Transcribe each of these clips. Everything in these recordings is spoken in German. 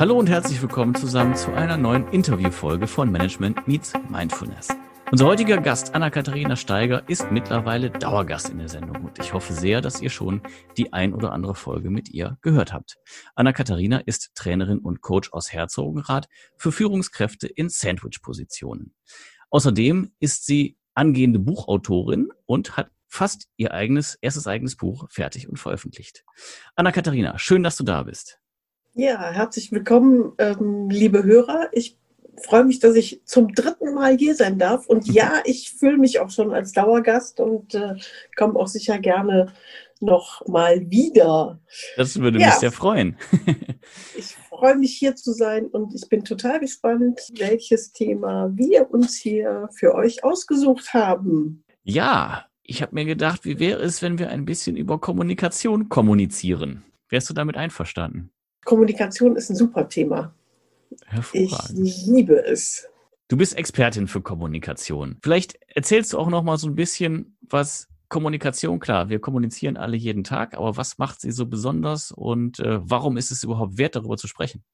Hallo und herzlich willkommen zusammen zu einer neuen Interviewfolge von Management Meets Mindfulness. Unser heutiger Gast, Anna-Katharina Steiger, ist mittlerweile Dauergast in der Sendung und ich hoffe sehr, dass ihr schon die ein oder andere Folge mit ihr gehört habt. Anna-Katharina ist Trainerin und Coach aus Herzogenrath für Führungskräfte in Sandwich-Positionen. Außerdem ist sie angehende Buchautorin und hat fast ihr eigenes, erstes eigenes Buch fertig und veröffentlicht. Anna-Katharina, schön, dass du da bist. Ja, herzlich willkommen, ähm, liebe Hörer. Ich freue mich, dass ich zum dritten Mal hier sein darf. Und ja, ich fühle mich auch schon als Dauergast und äh, komme auch sicher gerne noch mal wieder. Das würde ja. mich sehr freuen. ich freue mich hier zu sein und ich bin total gespannt, welches Thema wir uns hier für euch ausgesucht haben. Ja, ich habe mir gedacht, wie wäre es, wenn wir ein bisschen über Kommunikation kommunizieren? Wärst du damit einverstanden? Kommunikation ist ein super Thema. Hervorragend. Ich liebe es. Du bist Expertin für Kommunikation. Vielleicht erzählst du auch noch mal so ein bisschen, was Kommunikation, klar, wir kommunizieren alle jeden Tag, aber was macht sie so besonders und äh, warum ist es überhaupt wert, darüber zu sprechen?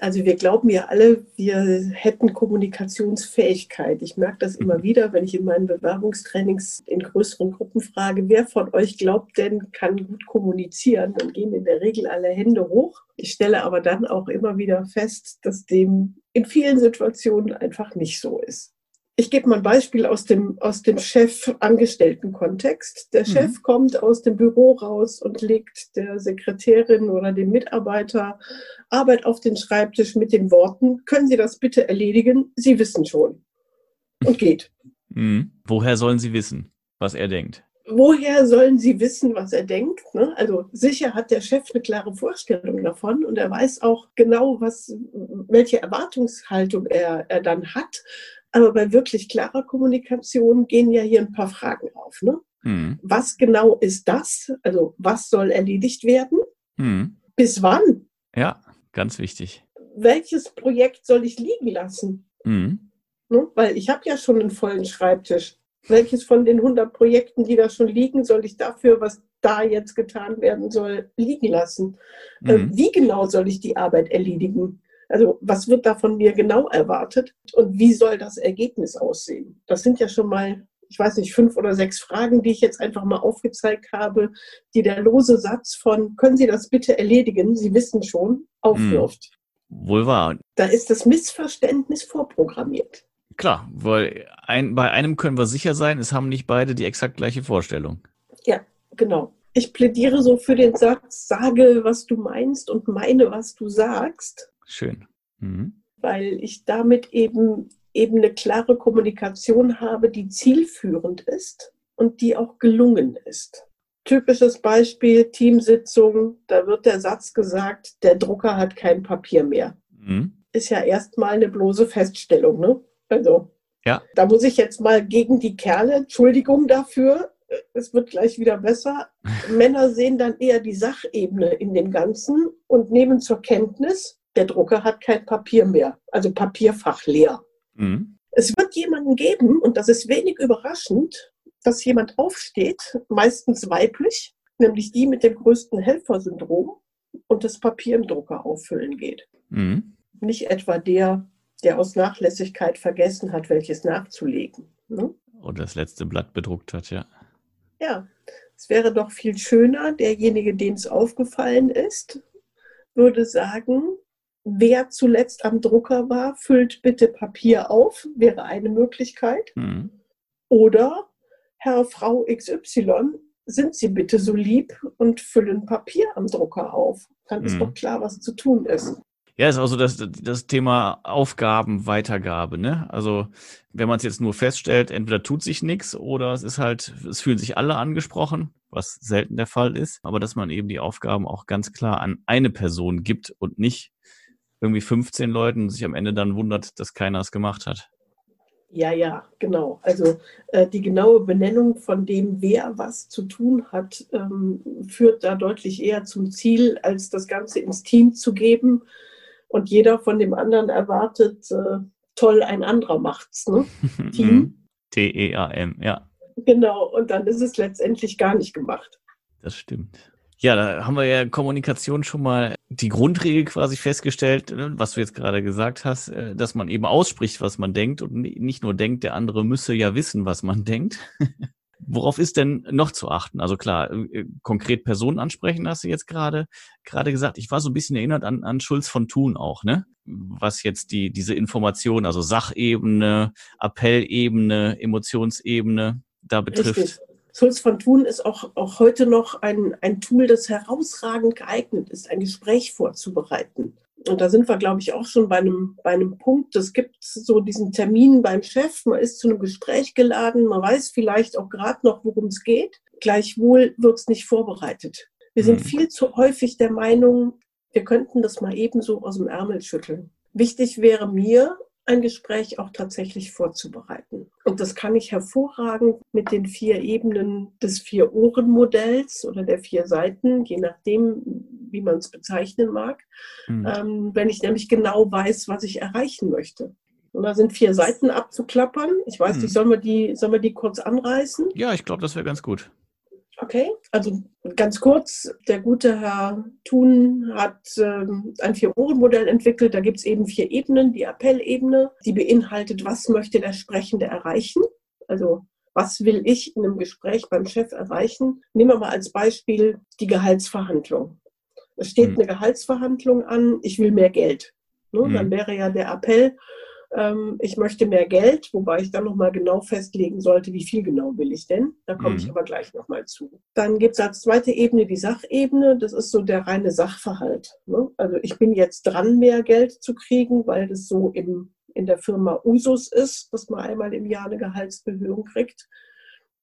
Also wir glauben ja alle, wir hätten Kommunikationsfähigkeit. Ich merke das immer wieder, wenn ich in meinen Bewerbungstrainings in größeren Gruppen frage, wer von euch glaubt denn, kann gut kommunizieren, dann gehen in der Regel alle Hände hoch. Ich stelle aber dann auch immer wieder fest, dass dem in vielen Situationen einfach nicht so ist. Ich gebe mal ein Beispiel aus dem, aus dem Chef-Angestellten-Kontext. Der mhm. Chef kommt aus dem Büro raus und legt der Sekretärin oder dem Mitarbeiter Arbeit auf den Schreibtisch mit den Worten, können Sie das bitte erledigen? Sie wissen schon. Und geht. Mhm. Woher sollen Sie wissen, was er denkt? Woher sollen Sie wissen, was er denkt? Ne? Also sicher hat der Chef eine klare Vorstellung davon und er weiß auch genau, was, welche Erwartungshaltung er, er dann hat. Aber bei wirklich klarer Kommunikation gehen ja hier ein paar Fragen auf. Ne? Mhm. Was genau ist das? Also was soll erledigt werden? Mhm. Bis wann? Ja, ganz wichtig. Welches Projekt soll ich liegen lassen? Mhm. Ne? Weil ich habe ja schon einen vollen Schreibtisch. Welches von den 100 Projekten, die da schon liegen, soll ich dafür, was da jetzt getan werden soll, liegen lassen? Äh. Wie genau soll ich die Arbeit erledigen? Also was wird da von mir genau erwartet und wie soll das Ergebnis aussehen? Das sind ja schon mal, ich weiß nicht, fünf oder sechs Fragen, die ich jetzt einfach mal aufgezeigt habe, die der lose Satz von, können Sie das bitte erledigen? Sie wissen schon, aufwirft. Hm, wohl wahr. Da ist das Missverständnis vorprogrammiert. Klar, weil ein, bei einem können wir sicher sein, es haben nicht beide die exakt gleiche Vorstellung. Ja, genau. Ich plädiere so für den Satz, sage, was du meinst und meine, was du sagst. Schön. Mhm. Weil ich damit eben, eben eine klare Kommunikation habe, die zielführend ist und die auch gelungen ist. Typisches Beispiel, Teamsitzung, da wird der Satz gesagt, der Drucker hat kein Papier mehr. Mhm. Ist ja erstmal eine bloße Feststellung. Ne? Also, ja. da muss ich jetzt mal gegen die Kerle, Entschuldigung dafür, es wird gleich wieder besser. Männer sehen dann eher die Sachebene in dem Ganzen und nehmen zur Kenntnis, der Drucker hat kein Papier mehr, also Papierfach leer. Mhm. Es wird jemanden geben, und das ist wenig überraschend, dass jemand aufsteht, meistens weiblich, nämlich die mit dem größten Helfersyndrom und das Papier im Drucker auffüllen geht. Mhm. Nicht etwa der, der aus Nachlässigkeit vergessen hat, welches nachzulegen. Ne? Oder das letzte Blatt bedruckt hat, ja. Ja, es wäre doch viel schöner, derjenige, dem es aufgefallen ist, würde sagen, wer zuletzt am Drucker war, füllt bitte Papier auf, wäre eine Möglichkeit. Mhm. Oder Herr, Frau XY, sind Sie bitte so lieb und füllen Papier am Drucker auf. Dann mhm. ist doch klar, was zu tun ist. Ja, ist auch so das, das Thema Aufgabenweitergabe, ne? Also, wenn man es jetzt nur feststellt, entweder tut sich nichts oder es ist halt, es fühlen sich alle angesprochen, was selten der Fall ist, aber dass man eben die Aufgaben auch ganz klar an eine Person gibt und nicht irgendwie 15 Leuten und sich am Ende dann wundert, dass keiner es gemacht hat. Ja, ja, genau. Also äh, die genaue Benennung von dem, wer was zu tun hat, ähm, führt da deutlich eher zum Ziel, als das Ganze ins Team zu geben. Und jeder von dem anderen erwartet, äh, toll, ein anderer macht's. Ne? Team. T-E-A-M, ja. Genau, und dann ist es letztendlich gar nicht gemacht. Das stimmt. Ja, da haben wir ja Kommunikation schon mal die Grundregel quasi festgestellt, ne, was du jetzt gerade gesagt hast, äh, dass man eben ausspricht, was man denkt und nicht nur denkt, der andere müsse ja wissen, was man denkt. Worauf ist denn noch zu achten? Also klar, äh, konkret Personen ansprechen, hast du jetzt gerade gerade gesagt. Ich war so ein bisschen erinnert an, an Schulz von Thun auch, ne? Was jetzt die diese Information, also Sachebene, Appellebene, Emotionsebene da betrifft. Richtig. Schulz von Thun ist auch, auch heute noch ein, ein Tool, das herausragend geeignet ist, ein Gespräch vorzubereiten. Und da sind wir, glaube ich, auch schon bei einem, bei einem Punkt. Es gibt so diesen Termin beim Chef, man ist zu einem Gespräch geladen, man weiß vielleicht auch gerade noch, worum es geht. Gleichwohl wird es nicht vorbereitet. Wir sind mhm. viel zu häufig der Meinung, wir könnten das mal ebenso aus dem Ärmel schütteln. Wichtig wäre mir, ein Gespräch auch tatsächlich vorzubereiten. Und das kann ich hervorragend mit den vier Ebenen des Vier-Ohren-Modells oder der vier Seiten, je nachdem, wie man es bezeichnen mag, mhm. ähm, wenn ich nämlich genau weiß, was ich erreichen möchte. Und da sind vier Seiten abzuklappern. Ich weiß mhm. nicht, sollen wir, die, sollen wir die kurz anreißen? Ja, ich glaube, das wäre ganz gut. Okay, also ganz kurz, der gute Herr Thun hat ähm, ein Vier-Ohren-Modell entwickelt. Da gibt es eben vier Ebenen. Die Appellebene, die beinhaltet, was möchte der Sprechende erreichen? Also was will ich in einem Gespräch beim Chef erreichen? Nehmen wir mal als Beispiel die Gehaltsverhandlung. Es steht hm. eine Gehaltsverhandlung an, ich will mehr Geld. Ne? Hm. Dann wäre ja der Appell, ähm, ich möchte mehr Geld, wobei ich dann nochmal genau festlegen sollte, wie viel genau will ich denn. Da komme mhm. ich aber gleich nochmal zu. Dann gibt es als zweite Ebene die Sachebene. Das ist so der reine Sachverhalt. Ne? Also ich bin jetzt dran, mehr Geld zu kriegen, weil das so im, in der Firma Usus ist, dass man einmal im Jahr eine Gehaltserhöhung kriegt.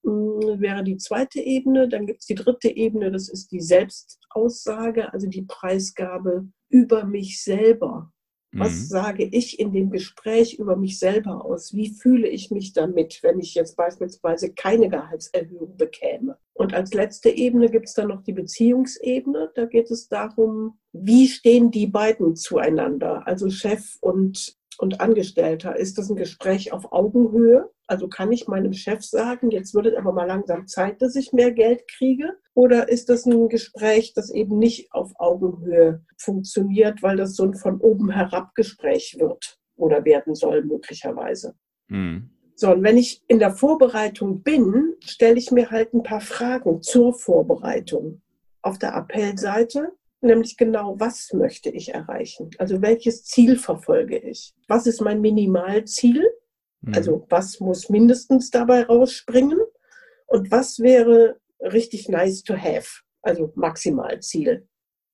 Hm, wäre die zweite Ebene. Dann gibt es die dritte Ebene, das ist die Selbstaussage, also die Preisgabe über mich selber. Was mhm. sage ich in dem Gespräch über mich selber aus? Wie fühle ich mich damit, wenn ich jetzt beispielsweise keine Gehaltserhöhung bekäme? Und als letzte Ebene gibt es dann noch die Beziehungsebene. Da geht es darum, wie stehen die beiden zueinander, also Chef und und Angestellter? Ist das ein Gespräch auf Augenhöhe? Also kann ich meinem Chef sagen, jetzt wird es aber mal langsam Zeit, dass ich mehr Geld kriege? Oder ist das ein Gespräch, das eben nicht auf Augenhöhe funktioniert, weil das so ein von oben herab Gespräch wird oder werden soll möglicherweise? Mhm. So, und wenn ich in der Vorbereitung bin, stelle ich mir halt ein paar Fragen zur Vorbereitung. Auf der Appellseite nämlich genau, was möchte ich erreichen? Also welches Ziel verfolge ich? Was ist mein Minimalziel? Mhm. Also was muss mindestens dabei rausspringen? Und was wäre richtig nice to have? Also Maximalziel.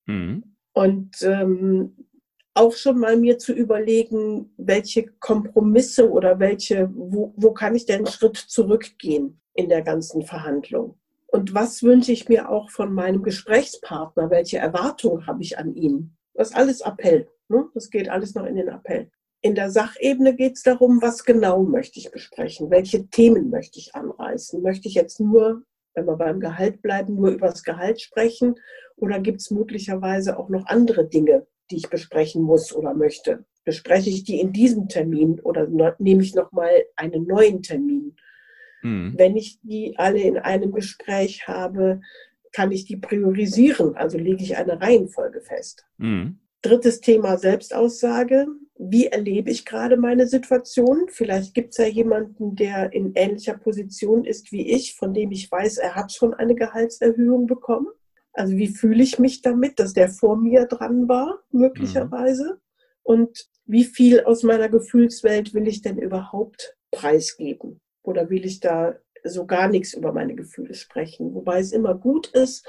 Mhm. Und ähm, auch schon mal mir zu überlegen, welche Kompromisse oder welche, wo, wo kann ich denn einen Schritt zurückgehen in der ganzen Verhandlung? Und was wünsche ich mir auch von meinem Gesprächspartner? Welche Erwartungen habe ich an ihn? Das ist alles Appell. Ne? Das geht alles noch in den Appell. In der Sachebene geht es darum, was genau möchte ich besprechen? Welche Themen möchte ich anreißen? Möchte ich jetzt nur, wenn wir beim Gehalt bleiben, nur über das Gehalt sprechen? Oder gibt es möglicherweise auch noch andere Dinge, die ich besprechen muss oder möchte? Bespreche ich die in diesem Termin oder nehme ich nochmal einen neuen Termin? Mhm. Wenn ich die alle in einem Gespräch habe, kann ich die priorisieren, also lege ich eine Reihenfolge fest. Mhm. Drittes Thema Selbstaussage. Wie erlebe ich gerade meine Situation? Vielleicht gibt es ja jemanden, der in ähnlicher Position ist wie ich, von dem ich weiß, er hat schon eine Gehaltserhöhung bekommen. Also wie fühle ich mich damit, dass der vor mir dran war, möglicherweise? Mhm. Und wie viel aus meiner Gefühlswelt will ich denn überhaupt preisgeben? Oder will ich da so gar nichts über meine Gefühle sprechen? Wobei es immer gut ist,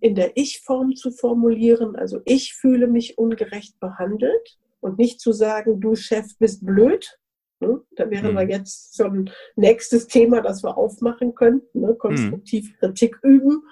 in der Ich-Form zu formulieren. Also ich fühle mich ungerecht behandelt und nicht zu sagen, du Chef bist blöd. Ne? Da wären mhm. wir jetzt so ein nächstes Thema, das wir aufmachen könnten. Ne? Konstruktiv mhm. Kritik üben.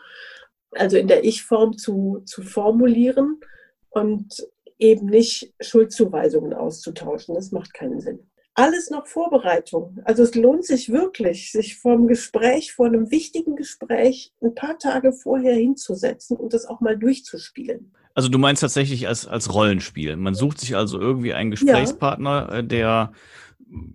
Also in der Ich-Form zu, zu formulieren und eben nicht Schuldzuweisungen auszutauschen. Das macht keinen Sinn alles noch Vorbereitung. Also es lohnt sich wirklich, sich vom Gespräch, vor einem wichtigen Gespräch, ein paar Tage vorher hinzusetzen und das auch mal durchzuspielen. Also du meinst tatsächlich als, als Rollenspiel. Man sucht sich also irgendwie einen Gesprächspartner, ja. Äh, der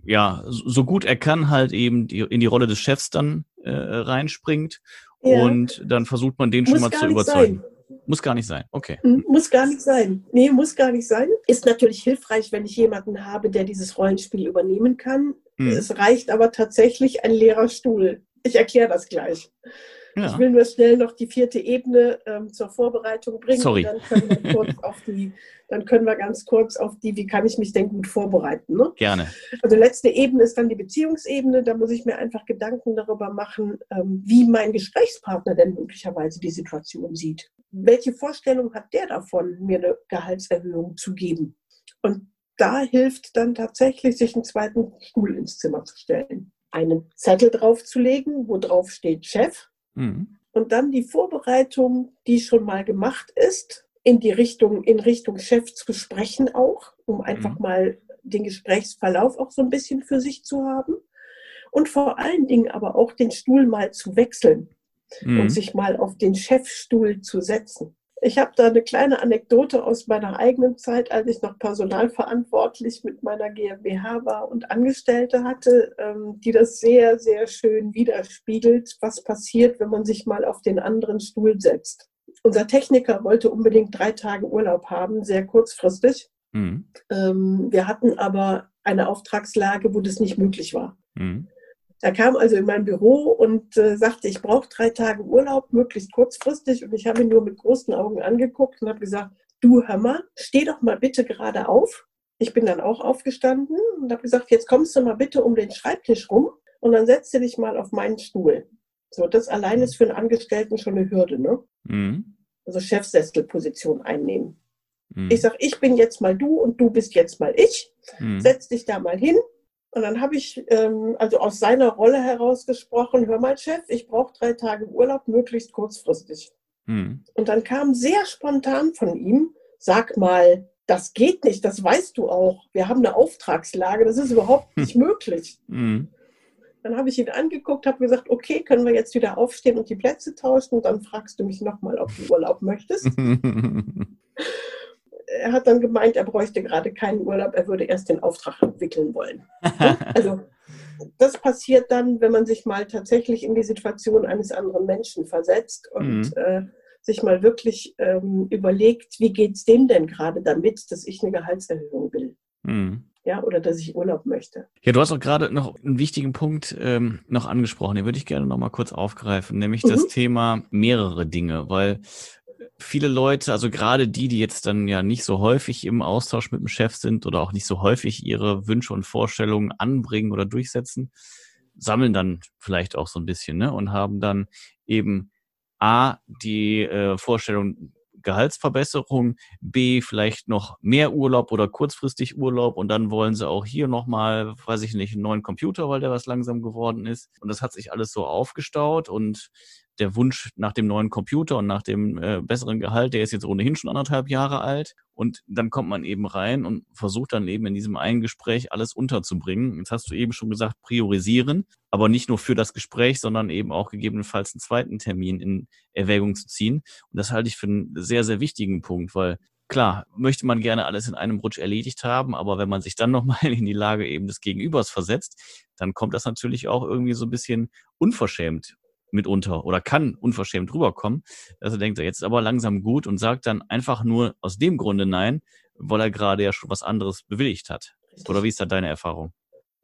ja so gut er kann halt eben die, in die Rolle des Chefs dann äh, reinspringt ja. und dann versucht man den Muss schon mal zu überzeugen. Sein. Muss gar nicht sein. Okay. Hm, muss gar nicht sein. Nee, muss gar nicht sein. Ist natürlich hilfreich, wenn ich jemanden habe, der dieses Rollenspiel übernehmen kann. Mhm. Es reicht aber tatsächlich ein leerer Stuhl. Ich erkläre das gleich. Ja. Ich will nur schnell noch die vierte Ebene ähm, zur Vorbereitung bringen. Sorry. Dann können, wir kurz auf die, dann können wir ganz kurz auf die, wie kann ich mich denn gut vorbereiten. Ne? Gerne. Also letzte Ebene ist dann die Beziehungsebene. Da muss ich mir einfach Gedanken darüber machen, ähm, wie mein Gesprächspartner denn möglicherweise die Situation sieht. Welche Vorstellung hat der davon, mir eine Gehaltserhöhung zu geben? Und da hilft dann tatsächlich, sich einen zweiten Stuhl ins Zimmer zu stellen. Einen Zettel draufzulegen, wo drauf steht Chef Mhm. Und dann die Vorbereitung, die schon mal gemacht ist, in die Richtung, in Richtung Chef zu sprechen auch, um einfach mhm. mal den Gesprächsverlauf auch so ein bisschen für sich zu haben. Und vor allen Dingen aber auch den Stuhl mal zu wechseln mhm. und sich mal auf den Chefstuhl zu setzen. Ich habe da eine kleine Anekdote aus meiner eigenen Zeit, als ich noch personalverantwortlich mit meiner GmbH war und Angestellte hatte, ähm, die das sehr, sehr schön widerspiegelt, was passiert, wenn man sich mal auf den anderen Stuhl setzt. Unser Techniker wollte unbedingt drei Tage Urlaub haben, sehr kurzfristig. Mhm. Ähm, wir hatten aber eine Auftragslage, wo das nicht möglich war. Mhm. Er kam also in mein Büro und äh, sagte, ich brauche drei Tage Urlaub, möglichst kurzfristig. Und ich habe ihn nur mit großen Augen angeguckt und habe gesagt, du mal, steh doch mal bitte gerade auf. Ich bin dann auch aufgestanden und habe gesagt, jetzt kommst du mal bitte um den Schreibtisch rum und dann setzt du dich mal auf meinen Stuhl. So, das allein ist für einen Angestellten schon eine Hürde, ne? Mhm. Also Chefsesselposition einnehmen. Mhm. Ich sage, ich bin jetzt mal du und du bist jetzt mal ich. Mhm. Setz dich da mal hin und dann habe ich ähm, also aus seiner Rolle heraus gesprochen, hör mal Chef, ich brauche drei Tage Urlaub, möglichst kurzfristig. Hm. Und dann kam sehr spontan von ihm, sag mal, das geht nicht, das weißt du auch. Wir haben eine Auftragslage, das ist überhaupt nicht möglich. Hm. Dann habe ich ihn angeguckt, habe gesagt, okay, können wir jetzt wieder aufstehen und die Plätze tauschen? Und dann fragst du mich nochmal, ob du Urlaub möchtest. er hat dann gemeint, er bräuchte gerade keinen Urlaub, er würde erst den Auftrag entwickeln wollen. also das passiert dann, wenn man sich mal tatsächlich in die Situation eines anderen Menschen versetzt und mhm. äh, sich mal wirklich ähm, überlegt, wie geht es dem denn gerade damit, dass ich eine Gehaltserhöhung will. Mhm. Ja, oder dass ich Urlaub möchte. Ja, du hast auch gerade noch einen wichtigen Punkt ähm, noch angesprochen, den würde ich gerne noch mal kurz aufgreifen, nämlich mhm. das Thema mehrere Dinge, weil viele Leute, also gerade die, die jetzt dann ja nicht so häufig im Austausch mit dem Chef sind oder auch nicht so häufig ihre Wünsche und Vorstellungen anbringen oder durchsetzen, sammeln dann vielleicht auch so ein bisschen ne? und haben dann eben A, die äh, Vorstellung Gehaltsverbesserung, B, vielleicht noch mehr Urlaub oder kurzfristig Urlaub und dann wollen sie auch hier nochmal, weiß ich nicht, einen neuen Computer, weil der was langsam geworden ist. Und das hat sich alles so aufgestaut und der Wunsch nach dem neuen Computer und nach dem äh, besseren Gehalt, der ist jetzt ohnehin schon anderthalb Jahre alt. Und dann kommt man eben rein und versucht dann eben in diesem einen Gespräch alles unterzubringen. Jetzt hast du eben schon gesagt, priorisieren, aber nicht nur für das Gespräch, sondern eben auch gegebenenfalls einen zweiten Termin in Erwägung zu ziehen. Und das halte ich für einen sehr, sehr wichtigen Punkt, weil Klar, möchte man gerne alles in einem Rutsch erledigt haben, aber wenn man sich dann nochmal in die Lage eben des Gegenübers versetzt, dann kommt das natürlich auch irgendwie so ein bisschen unverschämt mitunter oder kann unverschämt rüberkommen, dass er denkt, jetzt ist aber langsam gut und sagt dann einfach nur aus dem Grunde nein, weil er gerade ja schon was anderes bewilligt hat. Richtig. Oder wie ist da deine Erfahrung?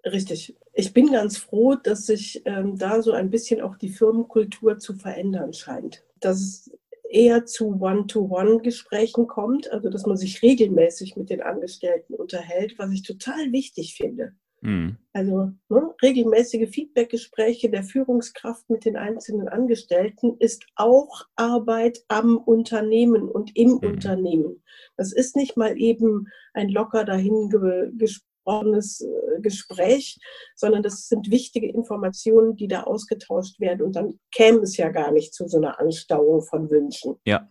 Richtig. Ich bin ganz froh, dass sich ähm, da so ein bisschen auch die Firmenkultur zu verändern scheint. Dass es eher zu One-to-One-Gesprächen kommt, also dass man sich regelmäßig mit den Angestellten unterhält, was ich total wichtig finde. Mhm. Also ne, regelmäßige Feedbackgespräche der Führungskraft mit den einzelnen Angestellten ist auch Arbeit am Unternehmen und im mhm. Unternehmen. Das ist nicht mal eben ein locker dahin gesprochenes äh, Gespräch, sondern das sind wichtige Informationen, die da ausgetauscht werden. Und dann käme es ja gar nicht zu so einer Anstauung von Wünschen. Ja.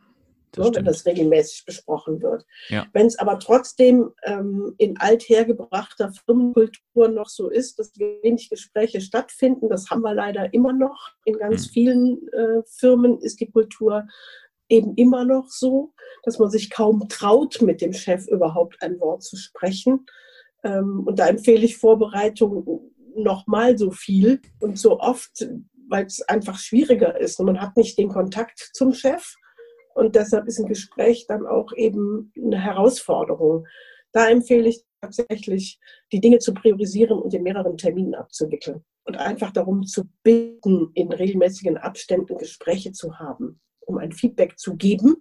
Das ne, wenn das regelmäßig besprochen wird. Ja. Wenn es aber trotzdem ähm, in althergebrachter Firmenkultur noch so ist, dass wenig Gespräche stattfinden, das haben wir leider immer noch. In ganz mhm. vielen äh, Firmen ist die Kultur eben immer noch so, dass man sich kaum traut, mit dem Chef überhaupt ein Wort zu sprechen. Ähm, und da empfehle ich Vorbereitung nochmal so viel und so oft, weil es einfach schwieriger ist. Und man hat nicht den Kontakt zum Chef Und deshalb ist ein Gespräch dann auch eben eine Herausforderung. Da empfehle ich tatsächlich, die Dinge zu priorisieren und in mehreren Terminen abzuwickeln. Und einfach darum zu bitten, in regelmäßigen Abständen Gespräche zu haben, um ein Feedback zu geben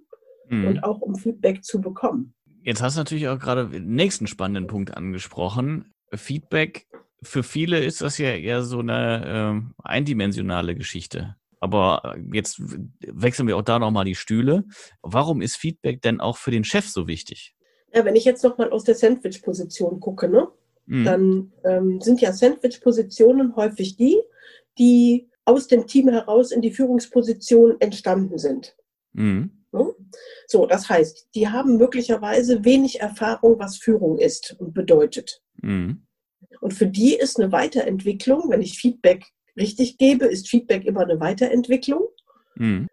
mhm. und auch um Feedback zu bekommen. Jetzt hast du natürlich auch gerade den nächsten spannenden Punkt angesprochen. Feedback, für viele ist das ja eher so eine äh, eindimensionale Geschichte. Aber äh, jetzt wechseln wir auch da nochmal die Stühle. Warum ist Feedback denn auch für den Chef so wichtig? Ja, wenn ich jetzt nochmal aus der Sandwich-Position gucke, ne, mhm. dann ähm, sind ja Sandwich-Positionen häufig die, die aus dem Team heraus in die Führungsposition entstanden sind. Mhm. Ne? So, das heißt, die haben möglicherweise wenig Erfahrung, was Führung ist und bedeutet. Mhm. Und für die ist eine Weiterentwicklung, wenn ich Feedback richtig gebe, ist Feedback immer eine Weiterentwicklung. Mhm.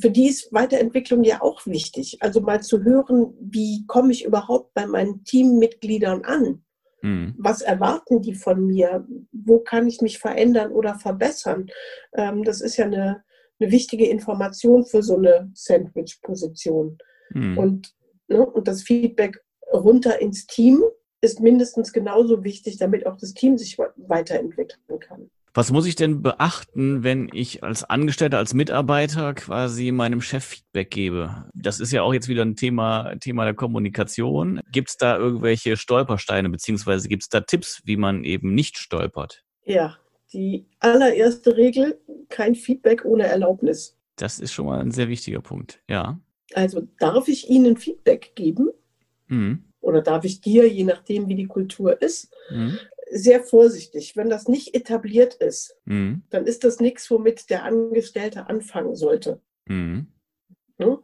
Für die ist Weiterentwicklung ja auch wichtig. Also mal zu hören, wie komme ich überhaupt bei meinen Teammitgliedern an? Mhm. Was erwarten die von mir? Wo kann ich mich verändern oder verbessern? Ähm, das ist ja eine, eine wichtige Information für so eine Sandwich-Position. Mhm. Und, ne, und das Feedback runter ins Team ist mindestens genauso wichtig, damit auch das Team sich weiterentwickeln kann. Was muss ich denn beachten, wenn ich als Angestellter, als Mitarbeiter quasi meinem Chef Feedback gebe? Das ist ja auch jetzt wieder ein Thema, Thema der Kommunikation. Gibt es da irgendwelche Stolpersteine, beziehungsweise gibt es da Tipps, wie man eben nicht stolpert? Ja, die allererste Regel, kein Feedback ohne Erlaubnis. Das ist schon mal ein sehr wichtiger Punkt, ja. Also darf ich Ihnen Feedback geben? Mhm. Oder darf ich dir, je nachdem, wie die Kultur ist? Mhm sehr vorsichtig. Wenn das nicht etabliert ist, mhm. dann ist das nichts, womit der Angestellte anfangen sollte. Mhm. Hm?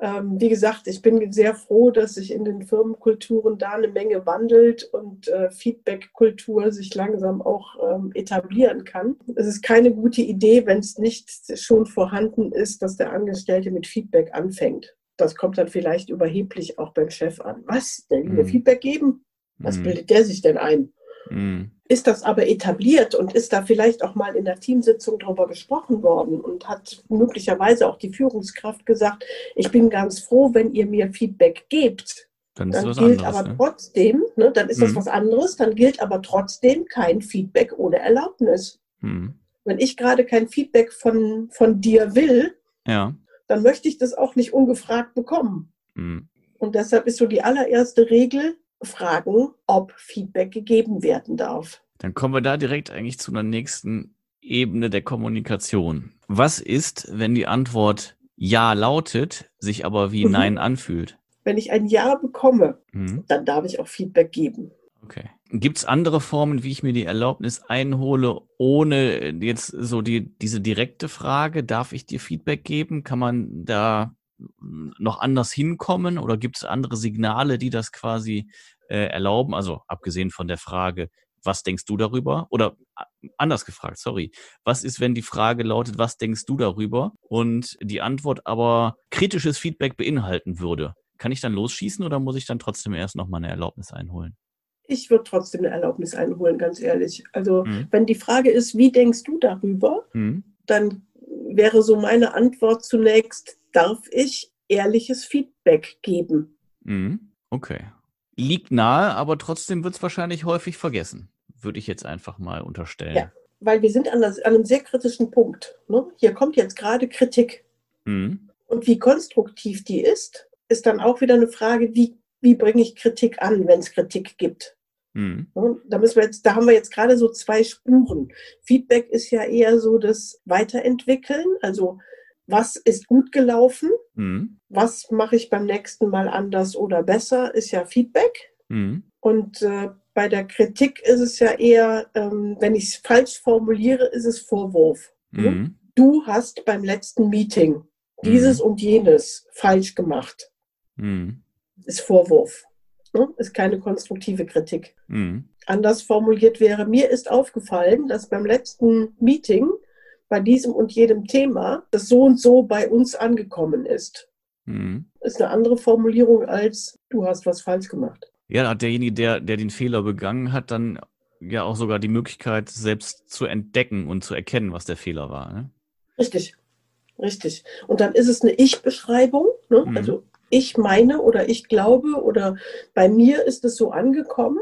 Ähm, wie gesagt, ich bin sehr froh, dass sich in den Firmenkulturen da eine Menge wandelt und äh, Feedback-Kultur sich langsam auch ähm, etablieren kann. Es ist keine gute Idee, wenn es nicht schon vorhanden ist, dass der Angestellte mit Feedback anfängt. Das kommt dann vielleicht überheblich auch beim Chef an. Was? Der will mir mhm. Feedback geben? Was mhm. bildet der sich denn ein? Mhm. Ist das aber etabliert und ist da vielleicht auch mal in der Teamsitzung darüber gesprochen worden und hat möglicherweise auch die Führungskraft gesagt, ich bin ganz froh, wenn ihr mir Feedback gebt. Dann, dann gilt anderes, aber ne? trotzdem, ne, dann ist mhm. das was anderes, dann gilt aber trotzdem kein Feedback ohne Erlaubnis. Mhm. Wenn ich gerade kein Feedback von, von dir will, ja. dann möchte ich das auch nicht ungefragt bekommen. Mhm. Und deshalb ist so die allererste Regel, fragen, ob Feedback gegeben werden darf. Dann kommen wir da direkt eigentlich zu einer nächsten Ebene der Kommunikation. Was ist, wenn die Antwort Ja lautet, sich aber wie mhm. Nein anfühlt? Wenn ich ein Ja bekomme, mhm. dann darf ich auch Feedback geben. Okay. Gibt es andere Formen, wie ich mir die Erlaubnis einhole, ohne jetzt so die, diese direkte Frage, darf ich dir Feedback geben? Kann man da noch anders hinkommen oder gibt es andere Signale, die das quasi äh, erlauben? Also abgesehen von der Frage, was denkst du darüber? Oder anders gefragt, sorry. Was ist, wenn die Frage lautet, was denkst du darüber? Und die Antwort aber kritisches Feedback beinhalten würde. Kann ich dann losschießen oder muss ich dann trotzdem erst nochmal eine Erlaubnis einholen? Ich würde trotzdem eine Erlaubnis einholen, ganz ehrlich. Also, mhm. wenn die Frage ist, wie denkst du darüber, mhm. dann wäre so meine Antwort zunächst, darf ich ehrliches Feedback geben. Mhm. Okay. Liegt nahe, aber trotzdem wird es wahrscheinlich häufig vergessen, würde ich jetzt einfach mal unterstellen. Ja, weil wir sind an, das, an einem sehr kritischen Punkt. Ne? Hier kommt jetzt gerade Kritik. Mhm. Und wie konstruktiv die ist, ist dann auch wieder eine Frage, wie, wie bringe ich Kritik an, wenn es Kritik gibt. Mhm. Da, müssen wir jetzt, da haben wir jetzt gerade so zwei Spuren. Feedback ist ja eher so das Weiterentwickeln, also was ist gut gelaufen, mhm. was mache ich beim nächsten Mal anders oder besser, ist ja Feedback. Mhm. Und äh, bei der Kritik ist es ja eher, ähm, wenn ich es falsch formuliere, ist es Vorwurf. Mhm. Du hast beim letzten Meeting dieses mhm. und jenes falsch gemacht. Mhm. Ist Vorwurf. Ne? Ist keine konstruktive Kritik. Mhm. Anders formuliert wäre, mir ist aufgefallen, dass beim letzten Meeting bei diesem und jedem Thema das so und so bei uns angekommen ist. Mhm. Ist eine andere Formulierung als du hast was falsch gemacht. Ja, da hat derjenige, der, der den Fehler begangen hat, dann ja auch sogar die Möglichkeit, selbst zu entdecken und zu erkennen, was der Fehler war. Ne? Richtig. richtig. Und dann ist es eine Ich-Beschreibung, ne? Mhm. also ich meine oder ich glaube oder bei mir ist es so angekommen,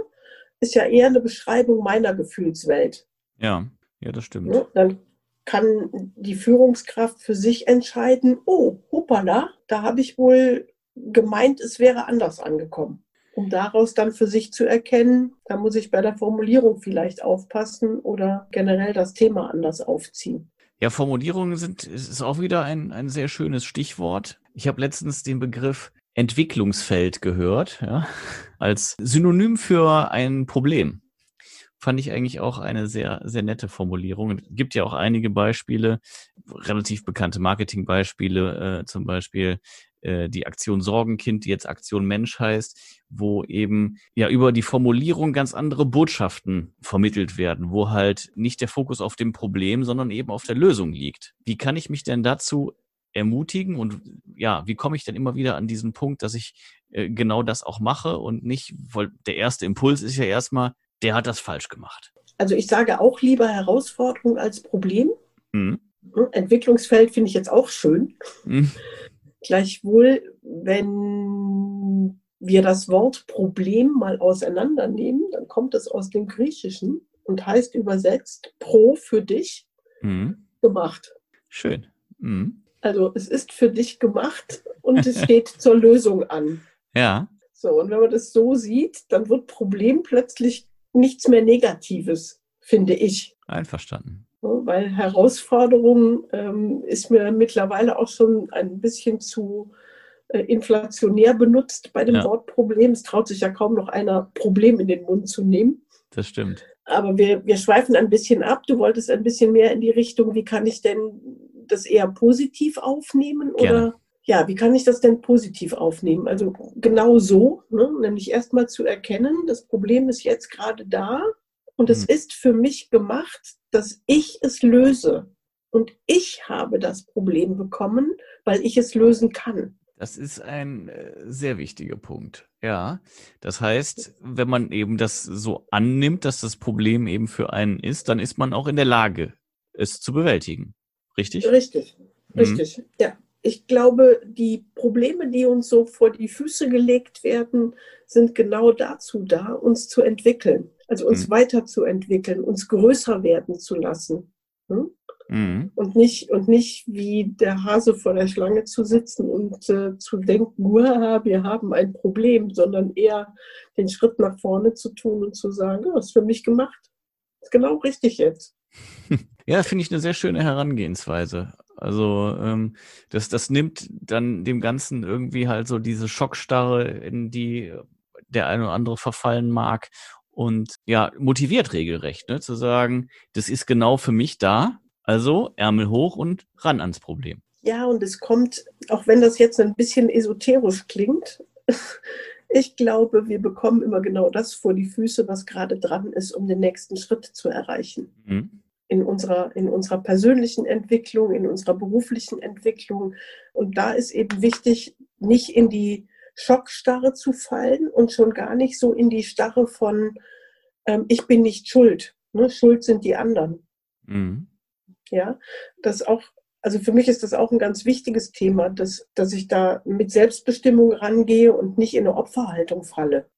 ist ja eher eine Beschreibung meiner Gefühlswelt. Ja, ja, das stimmt. Ne? Dann kann die Führungskraft für sich entscheiden, oh, hoppala, da habe ich wohl gemeint, es wäre anders angekommen. Um daraus dann für sich zu erkennen, da muss ich bei der Formulierung vielleicht aufpassen oder generell das Thema anders aufziehen. Ja, Formulierungen sind, ist auch wieder ein, ein sehr schönes Stichwort. Ich habe letztens den Begriff Entwicklungsfeld gehört, ja, als Synonym für ein Problem. Fand ich eigentlich auch eine sehr, sehr nette Formulierung. Es gibt ja auch einige Beispiele, relativ bekannte Marketingbeispiele, äh, zum Beispiel äh, die Aktion Sorgenkind, die jetzt Aktion Mensch heißt, wo eben ja über die Formulierung ganz andere Botschaften vermittelt werden, wo halt nicht der Fokus auf dem Problem, sondern eben auf der Lösung liegt. Wie kann ich mich denn dazu ermutigen und ja, wie komme ich denn immer wieder an diesen Punkt, dass ich äh, genau das auch mache und nicht, weil der erste Impuls ist ja erstmal, der hat das falsch gemacht. Also ich sage auch lieber Herausforderung als Problem. Mhm. Entwicklungsfeld finde ich jetzt auch schön. Mhm. Gleichwohl, wenn wir das Wort Problem mal auseinandernehmen, dann kommt es aus dem Griechischen und heißt übersetzt pro für dich Mhm. gemacht. Schön. Mhm. Also es ist für dich gemacht und es steht zur Lösung an. Ja, So, und wenn man das so sieht, dann wird Problem plötzlich nichts mehr Negatives, finde ich. einverstanden. Weil Herausforderung ähm, ist mir mittlerweile auch schon ein bisschen zu äh, inflationär benutzt bei dem Ja. Wort Problem. Es traut sich ja kaum noch einer, Problem in den Mund zu nehmen. Das stimmt. Aber wir, wir schweifen ein bisschen ab. Du wolltest ein bisschen mehr in die Richtung, wie kann ich denn das eher positiv aufnehmen? Gerne. Oder ja, wie kann ich das denn positiv aufnehmen? Also genau so, ne? nämlich erstmal zu erkennen, das Problem ist jetzt gerade da und es Mhm. ist für mich gemacht, dass ich es löse. Und ich habe das Problem bekommen, weil ich es lösen kann. Das ist ein äh, sehr wichtiger Punkt. Ja, das heißt, wenn man eben das so annimmt, dass das Problem eben für einen ist, dann ist man auch in der Lage, es zu bewältigen. Richtig? Richtig, Mhm. richtig. Ja. Ich glaube, die Probleme, die uns so vor die Füße gelegt werden, sind genau dazu da, uns zu entwickeln. Also uns Mhm. weiterzuentwickeln, uns größer werden zu lassen. Hm? Mhm. Und nicht, und nicht wie der Hase vor der Schlange zu sitzen und äh, zu denken, "Uah, wir haben ein Problem, sondern eher den Schritt nach vorne zu tun und zu sagen, ja, das ist für mich gemacht. ist genau richtig jetzt. Ja, finde ich eine sehr schöne Herangehensweise. Also ähm, das, das nimmt dann dem Ganzen irgendwie halt so diese Schockstarre, in die der eine oder andere verfallen mag und ja, motiviert regelrecht, ne, zu sagen, das ist genau für mich da, also Ärmel hoch und ran ans Problem. Ja, und es kommt, auch wenn das jetzt ein bisschen esoterisch klingt, ich glaube, wir bekommen immer genau das vor die Füße, was gerade dran ist, um den nächsten Schritt zu erreichen. Mhm. In unserer, in unserer persönlichen Entwicklung, in unserer beruflichen Entwicklung. Und da ist eben wichtig, nicht in die Schockstarre zu fallen und schon gar nicht so in die Starre von, ähm, ich bin nicht schuld. Ne? Schuld sind die anderen. Mhm. Ja, das auch, also für mich ist das auch ein ganz wichtiges Thema, dass, dass ich da mit Selbstbestimmung rangehe und nicht in eine Opferhaltung falle.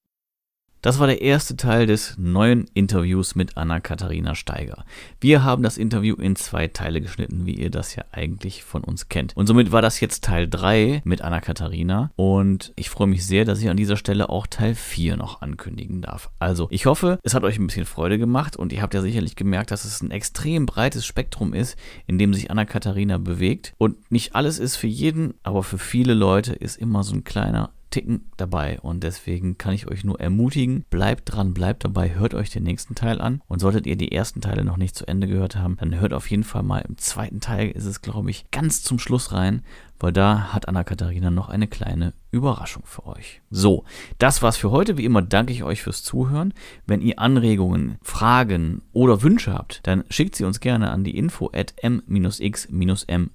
Das war der erste Teil des neuen Interviews mit Anna-Katharina Steiger. Wir haben das Interview in zwei Teile geschnitten, wie ihr das ja eigentlich von uns kennt. Und somit war das jetzt Teil 3 mit Anna-Katharina. Und ich freue mich sehr, dass ich an dieser Stelle auch Teil 4 noch ankündigen darf. Also, ich hoffe, es hat euch ein bisschen Freude gemacht und ihr habt ja sicherlich gemerkt, dass es ein extrem breites Spektrum ist, in dem sich Anna-Katharina bewegt. Und nicht alles ist für jeden, aber für viele Leute ist immer so ein kleiner Ticken dabei und deswegen kann ich euch nur ermutigen, bleibt dran, bleibt dabei, hört euch den nächsten Teil an und solltet ihr die ersten Teile noch nicht zu Ende gehört haben, dann hört auf jeden Fall mal im zweiten Teil ist es glaube ich ganz zum Schluss rein, weil da hat Anna-Katharina noch eine kleine Überraschung für euch. So, das war's für heute. Wie immer danke ich euch fürs Zuhören. Wenn ihr Anregungen, Fragen oder Wünsche habt, dann schickt sie uns gerne an die info at m-x-m.net.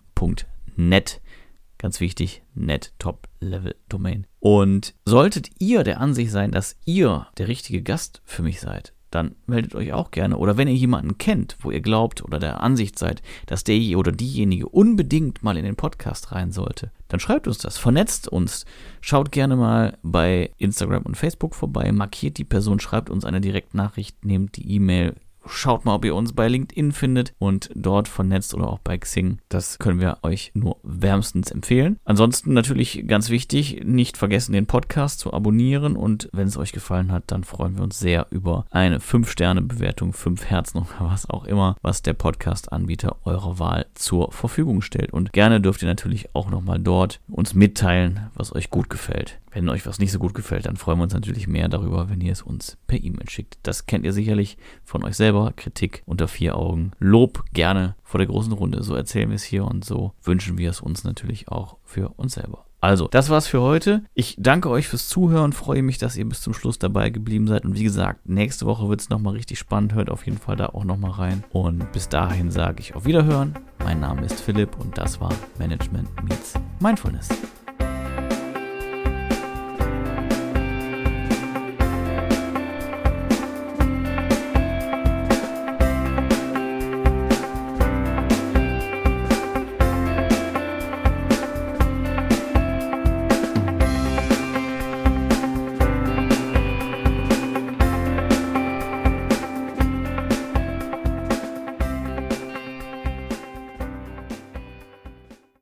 Ganz wichtig, Net Top Level Domain. Und solltet ihr der Ansicht sein, dass ihr der richtige Gast für mich seid, dann meldet euch auch gerne. Oder wenn ihr jemanden kennt, wo ihr glaubt oder der Ansicht seid, dass der oder diejenige unbedingt mal in den Podcast rein sollte, dann schreibt uns das, vernetzt uns, schaut gerne mal bei Instagram und Facebook vorbei, markiert die Person, schreibt uns eine Direktnachricht, nehmt die E-Mail Schaut mal, ob ihr uns bei LinkedIn findet und dort vernetzt oder auch bei Xing. Das können wir euch nur wärmstens empfehlen. Ansonsten natürlich ganz wichtig, nicht vergessen, den Podcast zu abonnieren und wenn es euch gefallen hat, dann freuen wir uns sehr über eine 5-Sterne-Bewertung, 5 Herzen oder was auch immer, was der Podcast-Anbieter eurer Wahl zur Verfügung stellt. Und gerne dürft ihr natürlich auch nochmal dort uns mitteilen, was euch gut gefällt. Wenn euch was nicht so gut gefällt, dann freuen wir uns natürlich mehr darüber, wenn ihr es uns per E-Mail schickt. Das kennt ihr sicherlich von euch selber. Kritik unter vier Augen. Lob gerne vor der großen Runde. So erzählen wir es hier und so wünschen wir es uns natürlich auch für uns selber. Also, das war's für heute. Ich danke euch fürs Zuhören, freue mich, dass ihr bis zum Schluss dabei geblieben seid. Und wie gesagt, nächste Woche wird es nochmal richtig spannend. Hört auf jeden Fall da auch nochmal rein. Und bis dahin sage ich auf Wiederhören. Mein Name ist Philipp und das war Management Meets Mindfulness.